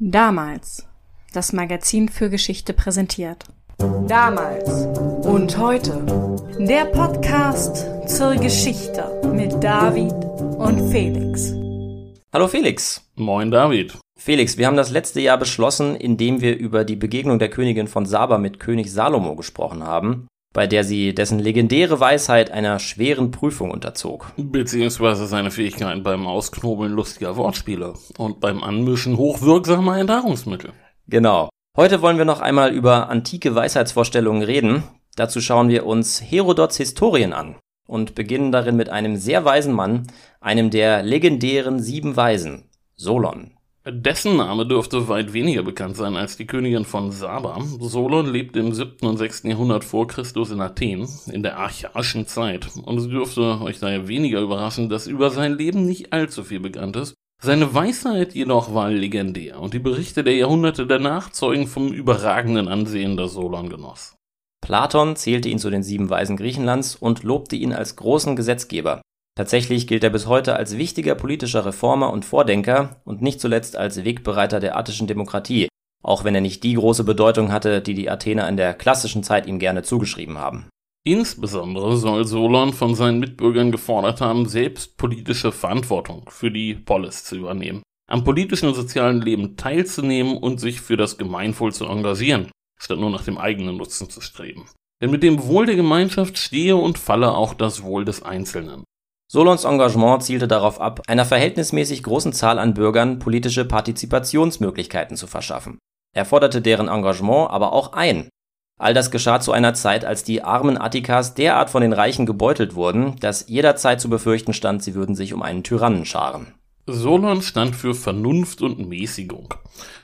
Damals. Das Magazin für Geschichte präsentiert. Damals und heute. Der Podcast zur Geschichte mit David und Felix. Hallo Felix. Moin David. Felix, wir haben das letzte Jahr beschlossen, indem wir über die Begegnung der Königin von Saba mit König Salomo gesprochen haben bei der sie dessen legendäre Weisheit einer schweren Prüfung unterzog. Beziehungsweise seine Fähigkeiten beim Ausknobeln lustiger Wortspiele und beim Anmischen hochwirksamer Enthaarungsmittel. Genau. Heute wollen wir noch einmal über antike Weisheitsvorstellungen reden. Dazu schauen wir uns Herodots Historien an und beginnen darin mit einem sehr weisen Mann, einem der legendären sieben Weisen, Solon. Dessen Name dürfte weit weniger bekannt sein als die Königin von Saba. Solon lebte im 7. und 6. Jahrhundert vor Christus in Athen, in der archaischen Zeit. Und es dürfte euch daher weniger überraschen, dass über sein Leben nicht allzu viel bekannt ist. Seine Weisheit jedoch war legendär und die Berichte der Jahrhunderte danach zeugen vom überragenden Ansehen, das Solon genoss. Platon zählte ihn zu den sieben Weisen Griechenlands und lobte ihn als großen Gesetzgeber. Tatsächlich gilt er bis heute als wichtiger politischer Reformer und Vordenker und nicht zuletzt als Wegbereiter der attischen Demokratie, auch wenn er nicht die große Bedeutung hatte, die die Athener in der klassischen Zeit ihm gerne zugeschrieben haben. Insbesondere soll Solon von seinen Mitbürgern gefordert haben, selbst politische Verantwortung für die Polis zu übernehmen, am politischen und sozialen Leben teilzunehmen und sich für das Gemeinwohl zu engagieren, statt nur nach dem eigenen Nutzen zu streben. Denn mit dem Wohl der Gemeinschaft stehe und falle auch das Wohl des Einzelnen. Solons Engagement zielte darauf ab, einer verhältnismäßig großen Zahl an Bürgern politische Partizipationsmöglichkeiten zu verschaffen. Er forderte deren Engagement aber auch ein. All das geschah zu einer Zeit, als die armen Attikas derart von den Reichen gebeutelt wurden, dass jederzeit zu befürchten stand, sie würden sich um einen Tyrannen scharen. Solon stand für Vernunft und Mäßigung.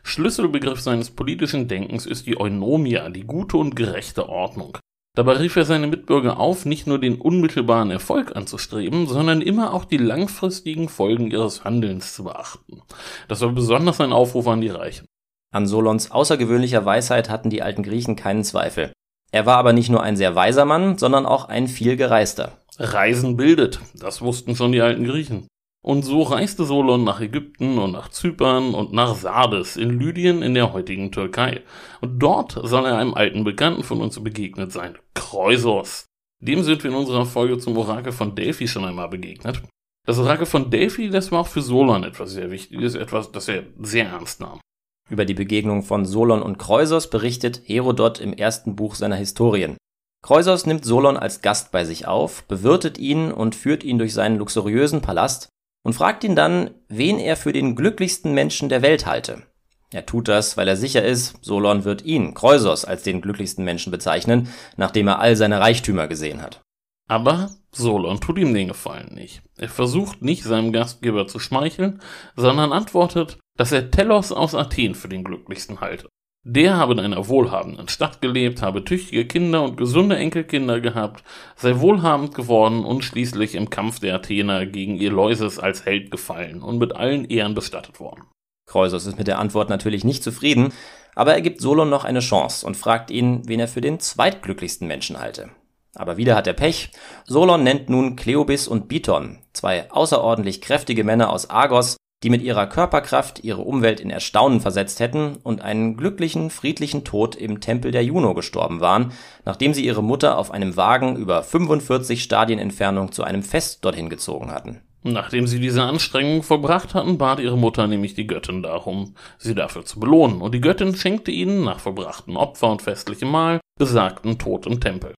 Schlüsselbegriff seines politischen Denkens ist die Eunomia, die gute und gerechte Ordnung. Dabei rief er seine Mitbürger auf, nicht nur den unmittelbaren Erfolg anzustreben, sondern immer auch die langfristigen Folgen ihres Handelns zu beachten. Das war besonders ein Aufruf an die Reichen. An Solons außergewöhnlicher Weisheit hatten die alten Griechen keinen Zweifel. Er war aber nicht nur ein sehr weiser Mann, sondern auch ein viel gereister. Reisen bildet, das wussten schon die alten Griechen. Und so reiste Solon nach Ägypten und nach Zypern und nach Sardes in Lydien in der heutigen Türkei. Und dort soll er einem alten Bekannten von uns begegnet sein, Kreusos. Dem sind wir in unserer Folge zum Orakel von Delphi schon einmal begegnet. Das Orakel von Delphi, das war auch für Solon etwas sehr Wichtiges, etwas, das er sehr ernst nahm. Über die Begegnung von Solon und Kreusos berichtet Herodot im ersten Buch seiner Historien. Kreusos nimmt Solon als Gast bei sich auf, bewirtet ihn und führt ihn durch seinen luxuriösen Palast, und fragt ihn dann, wen er für den glücklichsten Menschen der Welt halte. Er tut das, weil er sicher ist, Solon wird ihn, Kreusos, als den glücklichsten Menschen bezeichnen, nachdem er all seine Reichtümer gesehen hat. Aber Solon tut ihm den Gefallen nicht. Er versucht nicht, seinem Gastgeber zu schmeicheln, sondern antwortet, dass er Telos aus Athen für den glücklichsten halte. Der habe in einer wohlhabenden Stadt gelebt, habe tüchtige Kinder und gesunde Enkelkinder gehabt, sei wohlhabend geworden und schließlich im Kampf der Athener gegen Eleusis als Held gefallen und mit allen Ehren bestattet worden. Kreusos ist mit der Antwort natürlich nicht zufrieden, aber er gibt Solon noch eine Chance und fragt ihn, wen er für den zweitglücklichsten Menschen halte. Aber wieder hat er Pech. Solon nennt nun Kleobis und Biton, zwei außerordentlich kräftige Männer aus Argos, die mit ihrer Körperkraft ihre Umwelt in Erstaunen versetzt hätten und einen glücklichen, friedlichen Tod im Tempel der Juno gestorben waren, nachdem sie ihre Mutter auf einem Wagen über 45 Stadien Entfernung zu einem Fest dorthin gezogen hatten. Nachdem sie diese Anstrengung vollbracht hatten, bat ihre Mutter nämlich die Göttin darum, sie dafür zu belohnen, und die Göttin schenkte ihnen nach vollbrachten Opfer und festlichem Mahl besagten Tod im Tempel.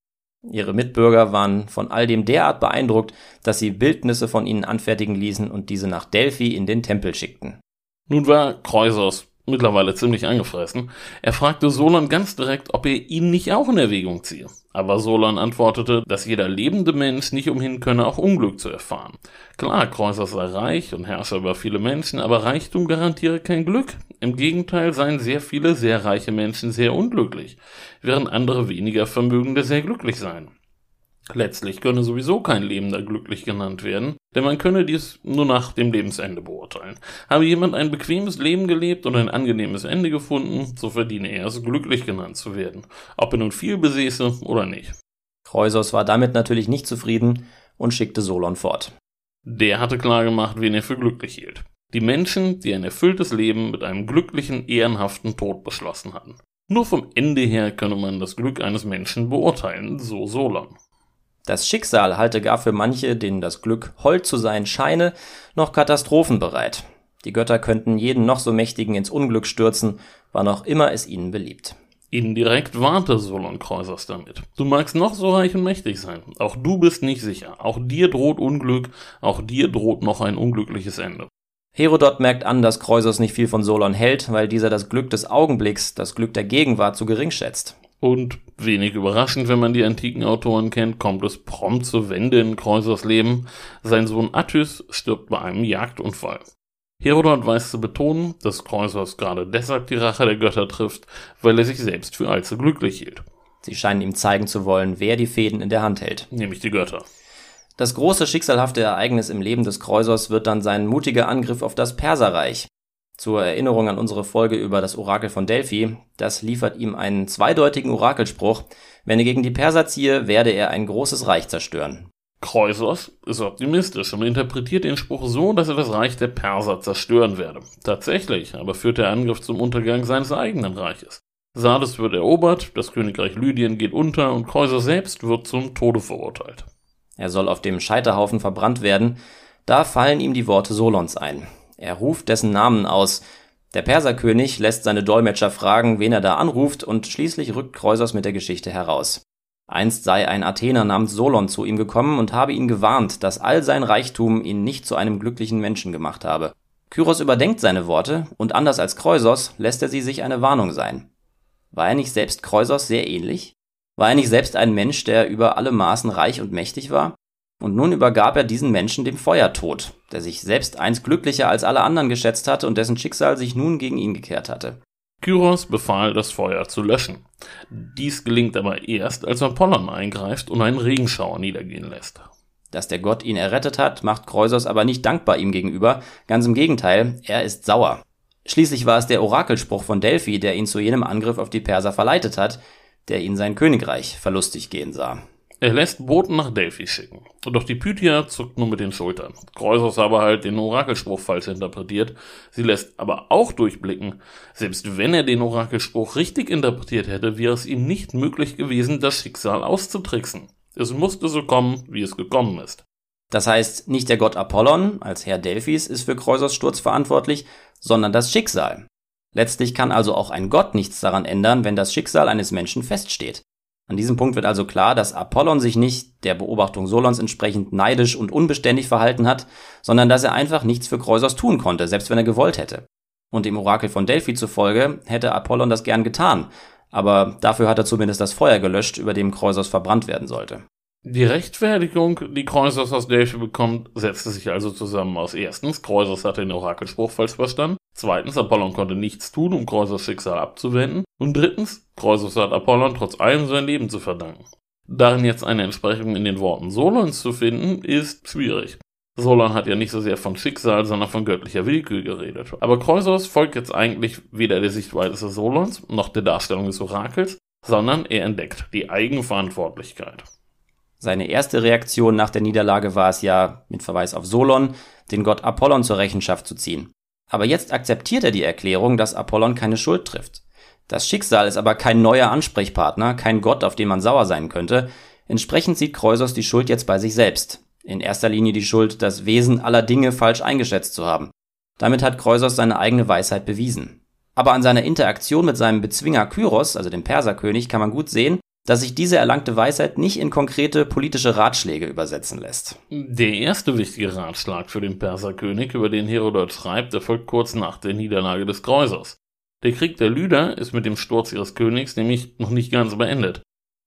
Ihre Mitbürger waren von all dem derart beeindruckt, dass sie Bildnisse von ihnen anfertigen ließen und diese nach Delphi in den Tempel schickten. Nun war Kreusos mittlerweile ziemlich angefressen. Er fragte Solon ganz direkt, ob er ihn nicht auch in Erwägung ziehe. Aber Solon antwortete, dass jeder lebende Mensch nicht umhin könne, auch Unglück zu erfahren. Klar, Kreusos sei reich und herrsche über viele Menschen, aber Reichtum garantiere kein Glück. Im Gegenteil seien sehr viele sehr reiche Menschen sehr unglücklich, während andere weniger Vermögende sehr glücklich seien. Letztlich könne sowieso kein Lebender glücklich genannt werden, denn man könne dies nur nach dem Lebensende beurteilen. Habe jemand ein bequemes Leben gelebt und ein angenehmes Ende gefunden, so verdiene er es, glücklich genannt zu werden, ob er nun viel besäße oder nicht. Kreusos war damit natürlich nicht zufrieden und schickte Solon fort. Der hatte klargemacht, wen er für glücklich hielt. Die Menschen, die ein erfülltes Leben mit einem glücklichen, ehrenhaften Tod beschlossen hatten. Nur vom Ende her könne man das Glück eines Menschen beurteilen, so Solon. Das Schicksal halte gar für manche, denen das Glück hold zu sein scheine, noch Katastrophen bereit. Die Götter könnten jeden noch so Mächtigen ins Unglück stürzen, wann auch immer es ihnen beliebt. Indirekt warnte Solon Kreusers damit. Du magst noch so reich und mächtig sein. Auch du bist nicht sicher. Auch dir droht Unglück. Auch dir droht noch ein unglückliches Ende. Herodot merkt an, dass Kreusos nicht viel von Solon hält, weil dieser das Glück des Augenblicks, das Glück der Gegenwart zu gering schätzt. Und wenig überraschend, wenn man die antiken Autoren kennt, kommt es prompt zur Wende in Kreusos Leben. Sein Sohn Atys stirbt bei einem Jagdunfall. Herodot weiß zu betonen, dass Kreusos gerade deshalb die Rache der Götter trifft, weil er sich selbst für allzu glücklich hielt. Sie scheinen ihm zeigen zu wollen, wer die Fäden in der Hand hält. Nämlich die Götter. Das große schicksalhafte Ereignis im Leben des Kreusos wird dann sein mutiger Angriff auf das Perserreich. Zur Erinnerung an unsere Folge über das Orakel von Delphi, das liefert ihm einen zweideutigen Orakelspruch, wenn er gegen die Perser ziehe, werde er ein großes Reich zerstören. Kreusos ist optimistisch und interpretiert den Spruch so, dass er das Reich der Perser zerstören werde. Tatsächlich aber führt der Angriff zum Untergang seines eigenen Reiches. Sardes wird erobert, das Königreich Lydien geht unter und Kreusos selbst wird zum Tode verurteilt. Er soll auf dem Scheiterhaufen verbrannt werden. Da fallen ihm die Worte Solons ein. Er ruft dessen Namen aus. Der Perserkönig lässt seine Dolmetscher fragen, wen er da anruft, und schließlich rückt Kreusos mit der Geschichte heraus. Einst sei ein Athener namens Solon zu ihm gekommen und habe ihn gewarnt, dass all sein Reichtum ihn nicht zu einem glücklichen Menschen gemacht habe. Kyros überdenkt seine Worte, und anders als Kreusos lässt er sie sich eine Warnung sein. War er nicht selbst Kreusos sehr ähnlich? War er nicht selbst ein Mensch, der über alle Maßen reich und mächtig war? Und nun übergab er diesen Menschen dem Feuertod, der sich selbst einst glücklicher als alle anderen geschätzt hatte und dessen Schicksal sich nun gegen ihn gekehrt hatte. Kyros befahl, das Feuer zu löschen. Dies gelingt aber erst, als Apollon eingreift und einen Regenschauer niedergehen lässt. Dass der Gott ihn errettet hat, macht Kreusos aber nicht dankbar ihm gegenüber, ganz im Gegenteil, er ist sauer. Schließlich war es der Orakelspruch von Delphi, der ihn zu jenem Angriff auf die Perser verleitet hat, der ihn sein Königreich verlustig gehen sah. Er lässt Boten nach Delphi schicken. Doch die Pythia zuckt nur mit den Schultern. Kreusos aber halt den Orakelspruch falsch interpretiert. Sie lässt aber auch durchblicken, selbst wenn er den Orakelspruch richtig interpretiert hätte, wäre es ihm nicht möglich gewesen, das Schicksal auszutricksen. Es musste so kommen, wie es gekommen ist. Das heißt, nicht der Gott Apollon als Herr Delphis ist für Kreusos Sturz verantwortlich, sondern das Schicksal. Letztlich kann also auch ein Gott nichts daran ändern, wenn das Schicksal eines Menschen feststeht. An diesem Punkt wird also klar, dass Apollon sich nicht der Beobachtung Solons entsprechend neidisch und unbeständig verhalten hat, sondern dass er einfach nichts für Kreusos tun konnte, selbst wenn er gewollt hätte. Und dem Orakel von Delphi zufolge hätte Apollon das gern getan, aber dafür hat er zumindest das Feuer gelöscht, über dem Kreusos verbrannt werden sollte. Die Rechtfertigung, die Kreusos aus Delphi bekommt, setzte sich also zusammen aus erstens, Kreusos hatte den Orakelspruch falsch verstanden, zweitens, Apollon konnte nichts tun, um Kreusos Schicksal abzuwenden, und drittens, Kreusos hat Apollon trotz allem sein Leben zu verdanken. Darin jetzt eine Entsprechung in den Worten Solons zu finden, ist schwierig. Solon hat ja nicht so sehr von Schicksal, sondern von göttlicher Willkür geredet. Aber Kreusos folgt jetzt eigentlich weder der Sichtweise Solons noch der Darstellung des Orakels, sondern er entdeckt die Eigenverantwortlichkeit. Seine erste Reaktion nach der Niederlage war es ja, mit Verweis auf Solon, den Gott Apollon zur Rechenschaft zu ziehen. Aber jetzt akzeptiert er die Erklärung, dass Apollon keine Schuld trifft. Das Schicksal ist aber kein neuer Ansprechpartner, kein Gott, auf den man sauer sein könnte. Entsprechend sieht Kreusos die Schuld jetzt bei sich selbst. In erster Linie die Schuld, das Wesen aller Dinge falsch eingeschätzt zu haben. Damit hat Kreusos seine eigene Weisheit bewiesen. Aber an seiner Interaktion mit seinem Bezwinger Kyros, also dem Perserkönig, kann man gut sehen, dass sich diese erlangte Weisheit nicht in konkrete politische Ratschläge übersetzen lässt. Der erste wichtige Ratschlag für den Perserkönig, über den Herodot schreibt, erfolgt kurz nach der Niederlage des Kreusers. Der Krieg der Lyder ist mit dem Sturz ihres Königs nämlich noch nicht ganz beendet.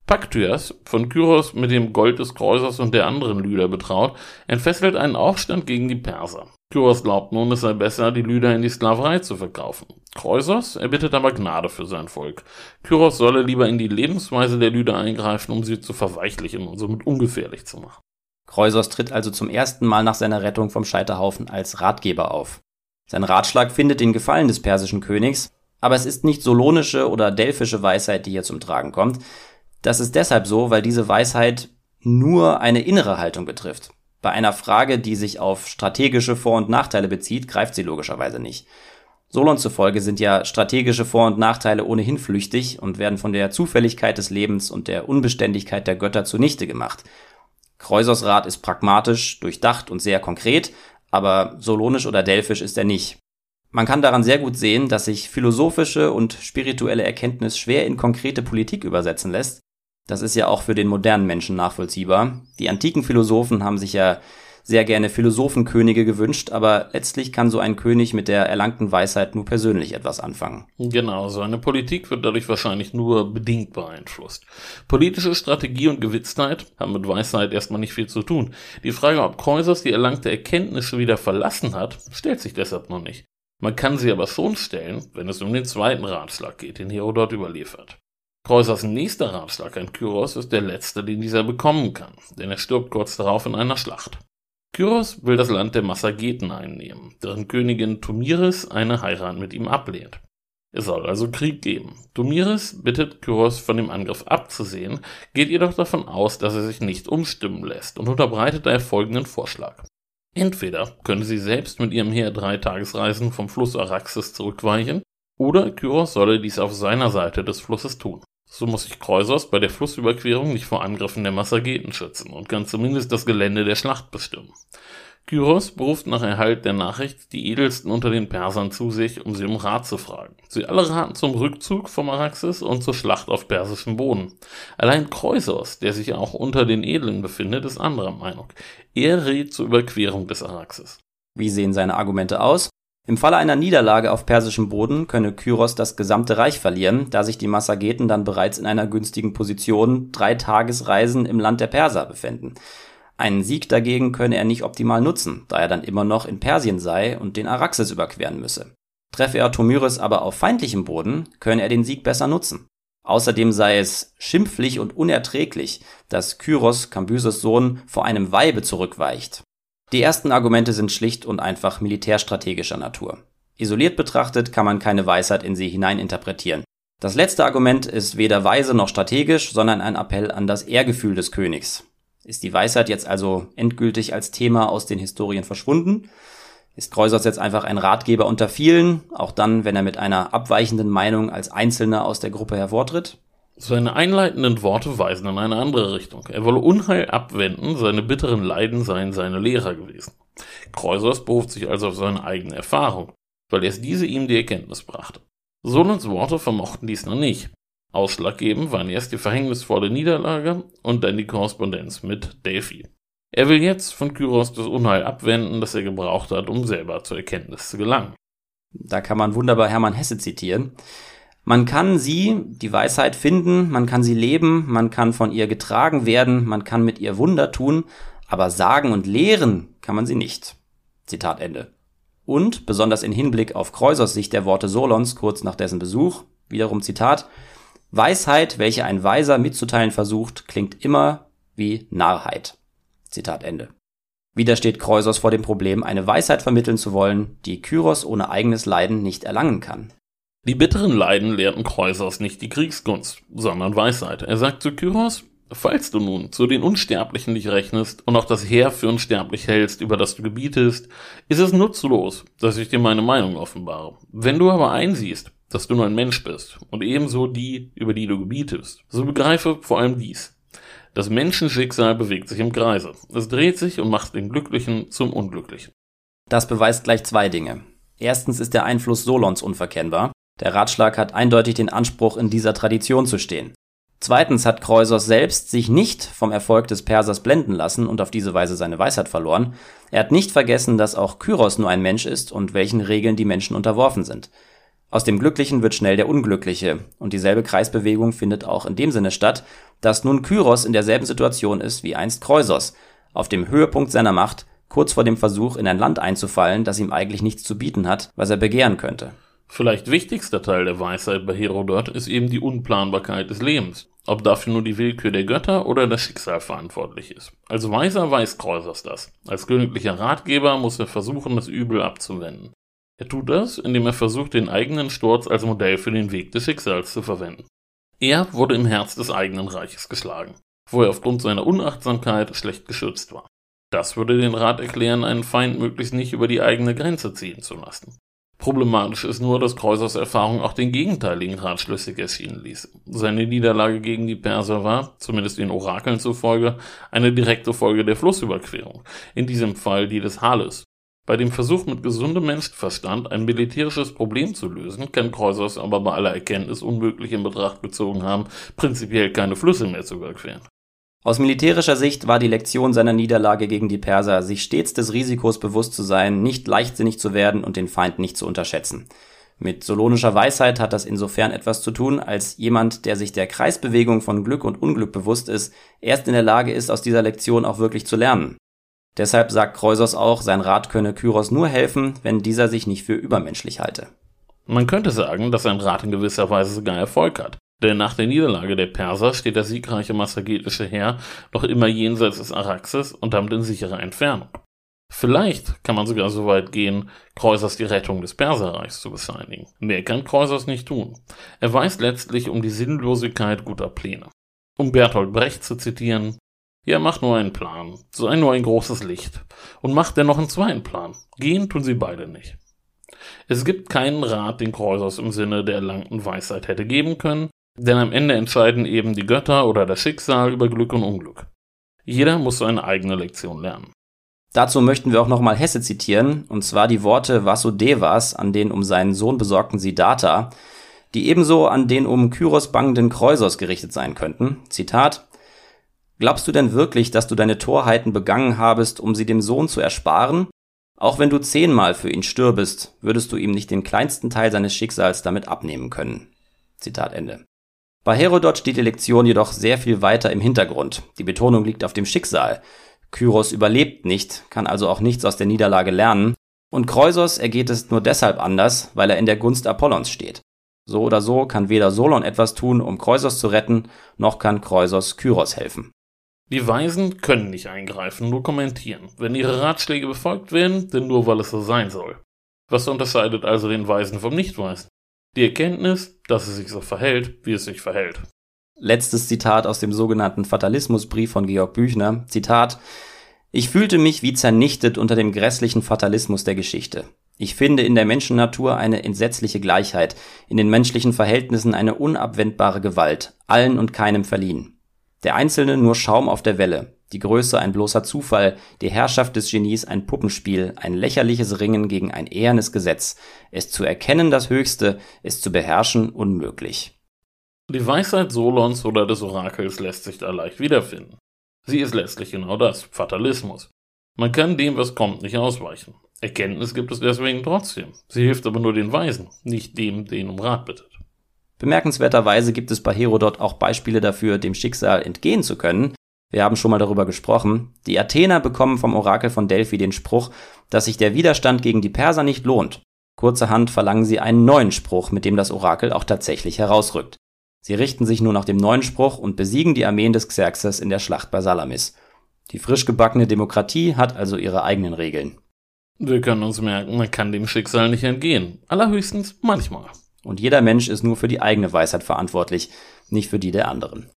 Paktyas, von Kyros mit dem Gold des Kreusers und der anderen Lyder betraut, entfesselt einen Aufstand gegen die Perser. Kyros glaubt nun, es sei besser, die Lyder in die Sklaverei zu verkaufen. Kreusos erbittet aber Gnade für sein Volk. Kyros solle lieber in die Lebensweise der Lyder eingreifen, um sie zu verweichlichen und somit ungefährlich zu machen. Kreusos tritt also zum ersten Mal nach seiner Rettung vom Scheiterhaufen als Ratgeber auf. Sein Ratschlag findet den Gefallen des persischen Königs, aber es ist nicht solonische oder delphische Weisheit, die hier zum Tragen kommt. Das ist deshalb so, weil diese Weisheit nur eine innere Haltung betrifft. Bei einer Frage, die sich auf strategische Vor- und Nachteile bezieht, greift sie logischerweise nicht. Solon zufolge sind ja strategische Vor- und Nachteile ohnehin flüchtig und werden von der Zufälligkeit des Lebens und der Unbeständigkeit der Götter zunichte gemacht. Kreusers Rat ist pragmatisch, durchdacht und sehr konkret, aber solonisch oder delphisch ist er nicht. Man kann daran sehr gut sehen, dass sich philosophische und spirituelle Erkenntnis schwer in konkrete Politik übersetzen lässt. Das ist ja auch für den modernen Menschen nachvollziehbar. Die antiken Philosophen haben sich ja sehr gerne Philosophenkönige gewünscht, aber letztlich kann so ein König mit der erlangten Weisheit nur persönlich etwas anfangen. Genau, seine Politik wird dadurch wahrscheinlich nur bedingt beeinflusst. Politische Strategie und Gewitztheit haben mit Weisheit erstmal nicht viel zu tun. Die Frage, ob Kreusers die erlangte Erkenntnis wieder verlassen hat, stellt sich deshalb noch nicht. Man kann sie aber schon stellen, wenn es um den zweiten Ratschlag geht, den Herodot überliefert. Kreusers nächster Ratschlag an Kyros ist der letzte, den dieser bekommen kann, denn er stirbt kurz darauf in einer Schlacht. Kyros will das Land der Massageten einnehmen, deren Königin Tomiris eine Heirat mit ihm ablehnt. Es soll also Krieg geben. Tomiris bittet Kyros von dem Angriff abzusehen, geht jedoch davon aus, dass er sich nicht umstimmen lässt und unterbreitet daher folgenden Vorschlag. Entweder könne sie selbst mit ihrem Heer drei Tagesreisen vom Fluss Araxes zurückweichen, oder Kyros solle dies auf seiner Seite des Flusses tun. So muss sich Kreusos bei der Flussüberquerung nicht vor Angriffen der Massageten schützen und kann zumindest das Gelände der Schlacht bestimmen. Kyros beruft nach Erhalt der Nachricht die Edelsten unter den Persern zu sich, um sie um Rat zu fragen. Sie alle raten zum Rückzug vom Araxes und zur Schlacht auf persischem Boden. Allein Kreusos, der sich auch unter den Edlen befindet, ist anderer Meinung. Er rät zur Überquerung des Araxes. Wie sehen seine Argumente aus? Im Falle einer Niederlage auf persischem Boden könne Kyros das gesamte Reich verlieren, da sich die Massageten dann bereits in einer günstigen Position drei Tagesreisen im Land der Perser befänden. Einen Sieg dagegen könne er nicht optimal nutzen, da er dann immer noch in Persien sei und den Araxes überqueren müsse. Treffe er Tomyris aber auf feindlichem Boden, könne er den Sieg besser nutzen. Außerdem sei es schimpflich und unerträglich, dass Kyros, Kambyses Sohn, vor einem Weibe zurückweicht. Die ersten Argumente sind schlicht und einfach militärstrategischer Natur. Isoliert betrachtet kann man keine Weisheit in sie hineininterpretieren. Das letzte Argument ist weder weise noch strategisch, sondern ein Appell an das Ehrgefühl des Königs. Ist die Weisheit jetzt also endgültig als Thema aus den Historien verschwunden? Ist Kreusers jetzt einfach ein Ratgeber unter vielen, auch dann, wenn er mit einer abweichenden Meinung als Einzelner aus der Gruppe hervortritt? Seine einleitenden Worte weisen in eine andere Richtung. Er wolle Unheil abwenden, seine bitteren Leiden seien seine Lehrer gewesen. Kreusers beruft sich also auf seine eigene Erfahrung, weil erst diese ihm die Erkenntnis brachte. Solons Worte vermochten dies noch nicht. Ausschlaggebend waren erst die verhängnisvolle Niederlage und dann die Korrespondenz mit Delphi. Er will jetzt von Kyros das Unheil abwenden, das er gebraucht hat, um selber zur Erkenntnis zu gelangen. Da kann man wunderbar Hermann Hesse zitieren. Man kann sie, die Weisheit, finden, man kann sie leben, man kann von ihr getragen werden, man kann mit ihr Wunder tun, aber sagen und lehren kann man sie nicht. Zitat Ende. Und, besonders in Hinblick auf Kreusers Sicht der Worte Solons kurz nach dessen Besuch, wiederum Zitat, Weisheit, welche ein Weiser mitzuteilen versucht, klingt immer wie Narrheit. Zitat Ende. Wieder steht Kreusers vor dem Problem, eine Weisheit vermitteln zu wollen, die Kyros ohne eigenes Leiden nicht erlangen kann. Die bitteren Leiden lehrten Kreusers nicht die Kriegskunst, sondern Weisheit. Er sagt zu Kyros, falls du nun zu den Unsterblichen dich rechnest und auch das Heer für unsterblich hältst, über das du gebietest, ist es nutzlos, dass ich dir meine Meinung offenbare. Wenn du aber einsiehst, dass du nur ein Mensch bist und ebenso die, über die du gebietest, so begreife vor allem dies. Das Menschenschicksal bewegt sich im Kreise. Es dreht sich und macht den Glücklichen zum Unglücklichen. Das beweist gleich zwei Dinge. Erstens ist der Einfluss Solons unverkennbar. Der Ratschlag hat eindeutig den Anspruch, in dieser Tradition zu stehen. Zweitens hat Kreusos selbst sich nicht vom Erfolg des Persers blenden lassen und auf diese Weise seine Weisheit verloren. Er hat nicht vergessen, dass auch Kyros nur ein Mensch ist und welchen Regeln die Menschen unterworfen sind. Aus dem Glücklichen wird schnell der Unglückliche, und dieselbe Kreisbewegung findet auch in dem Sinne statt, dass nun Kyros in derselben Situation ist wie einst Kreusos, auf dem Höhepunkt seiner Macht, kurz vor dem Versuch, in ein Land einzufallen, das ihm eigentlich nichts zu bieten hat, was er begehren könnte. Vielleicht wichtigster Teil der Weisheit bei Herodot ist eben die Unplanbarkeit des Lebens. Ob dafür nur die Willkür der Götter oder das Schicksal verantwortlich ist. Als Weiser weiß Kreusers das. Als königlicher Ratgeber muss er versuchen, das Übel abzuwenden. Er tut das, indem er versucht, den eigenen Sturz als Modell für den Weg des Schicksals zu verwenden. Er wurde im Herz des eigenen Reiches geschlagen, wo er aufgrund seiner Unachtsamkeit schlecht geschützt war. Das würde den Rat erklären, einen Feind möglichst nicht über die eigene Grenze ziehen zu lassen. Problematisch ist nur, dass Kreusers Erfahrung auch den gegenteiligen Rat schlüssig erschienen ließ. Seine Niederlage gegen die Perser war, zumindest den Orakeln zufolge, eine direkte Folge der Flussüberquerung, in diesem Fall die des Halles. Bei dem Versuch mit gesundem Menschenverstand ein militärisches Problem zu lösen, kann Kreusers aber bei aller Erkenntnis unmöglich in Betracht gezogen haben, prinzipiell keine Flüsse mehr zu überqueren. Aus militärischer Sicht war die Lektion seiner Niederlage gegen die Perser, sich stets des Risikos bewusst zu sein, nicht leichtsinnig zu werden und den Feind nicht zu unterschätzen. Mit solonischer Weisheit hat das insofern etwas zu tun, als jemand, der sich der Kreisbewegung von Glück und Unglück bewusst ist, erst in der Lage ist, aus dieser Lektion auch wirklich zu lernen. Deshalb sagt Kreusos auch, sein Rat könne Kyros nur helfen, wenn dieser sich nicht für übermenschlich halte. Man könnte sagen, dass sein Rat in gewisser Weise sogar Erfolg hat. Denn nach der Niederlage der Perser steht das siegreiche massagetische Heer noch immer jenseits des Araxes und damit in sicherer Entfernung. Vielleicht kann man sogar so weit gehen, Kreusers die Rettung des Perserreichs zu bescheinigen. Mehr kann Kreusers nicht tun. Er weiß letztlich um die Sinnlosigkeit guter Pläne. Um Bertolt Brecht zu zitieren, ja, mach nur einen Plan, sei nur ein großes Licht. Und mach dennoch einen zweiten Plan. Gehen tun sie beide nicht. Es gibt keinen Rat, den Kreuzers im Sinne der erlangten Weisheit hätte geben können, denn am Ende entscheiden eben die Götter oder das Schicksal über Glück und Unglück. Jeder muss seine eigene Lektion lernen. Dazu möchten wir auch nochmal Hesse zitieren, und zwar die Worte Vasudevas an den um seinen Sohn besorgten Siddhartha, die ebenso an den um Kyros bangenden Kreusos gerichtet sein könnten. Zitat Glaubst du denn wirklich, dass du deine Torheiten begangen habest, um sie dem Sohn zu ersparen? Auch wenn du zehnmal für ihn stürbest, würdest du ihm nicht den kleinsten Teil seines Schicksals damit abnehmen können. Zitat Ende. Bei Herodot steht die Lektion jedoch sehr viel weiter im Hintergrund. Die Betonung liegt auf dem Schicksal. Kyros überlebt nicht, kann also auch nichts aus der Niederlage lernen. Und Kreusos ergeht es nur deshalb anders, weil er in der Gunst Apollons steht. So oder so kann weder Solon etwas tun, um Kreusos zu retten, noch kann Kreusos Kyros helfen. Die Weisen können nicht eingreifen, nur kommentieren. Wenn ihre Ratschläge befolgt werden, denn nur weil es so sein soll. Was unterscheidet also den Weisen vom Nichtweisen? Die Erkenntnis, dass es sich so verhält, wie es sich verhält. Letztes Zitat aus dem sogenannten Fatalismusbrief von Georg Büchner. Zitat Ich fühlte mich wie zernichtet unter dem grässlichen Fatalismus der Geschichte. Ich finde in der Menschennatur eine entsetzliche Gleichheit, in den menschlichen Verhältnissen eine unabwendbare Gewalt, allen und keinem verliehen. Der Einzelne nur Schaum auf der Welle, die Größe ein bloßer Zufall, die Herrschaft des Genies ein Puppenspiel, ein lächerliches Ringen gegen ein ehernes Gesetz, es zu erkennen das Höchste, es zu beherrschen unmöglich. Die Weisheit Solons oder des Orakels lässt sich da leicht wiederfinden. Sie ist letztlich genau das, Fatalismus. Man kann dem, was kommt, nicht ausweichen. Erkenntnis gibt es deswegen trotzdem. Sie hilft aber nur den Weisen, nicht dem, den um Rat bittet. Bemerkenswerterweise gibt es bei Herodot auch Beispiele dafür, dem Schicksal entgehen zu können. Wir haben schon mal darüber gesprochen. Die Athener bekommen vom Orakel von Delphi den Spruch, dass sich der Widerstand gegen die Perser nicht lohnt. Kurzerhand verlangen sie einen neuen Spruch, mit dem das Orakel auch tatsächlich herausrückt. Sie richten sich nur nach dem neuen Spruch und besiegen die Armeen des Xerxes in der Schlacht bei Salamis. Die frisch gebackene Demokratie hat also ihre eigenen Regeln. Wir können uns merken, man kann dem Schicksal nicht entgehen. Allerhöchstens manchmal. Und jeder Mensch ist nur für die eigene Weisheit verantwortlich, nicht für die der anderen.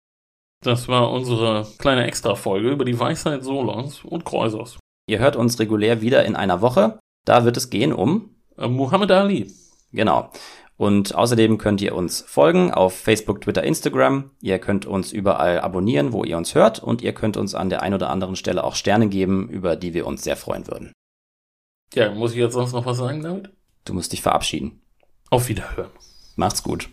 Das war unsere kleine Extra-Folge über die Weisheit Solons und Kreuzers. Ihr hört uns regulär wieder in einer Woche. Da wird es gehen um äh, Muhammad Ali. Genau. Und außerdem könnt ihr uns folgen auf Facebook, Twitter, Instagram. Ihr könnt uns überall abonnieren, wo ihr uns hört. Und ihr könnt uns an der einen oder anderen Stelle auch Sterne geben, über die wir uns sehr freuen würden. Ja, muss ich jetzt sonst noch was sagen damit? Du musst dich verabschieden. Auf Wiederhören. Macht's gut.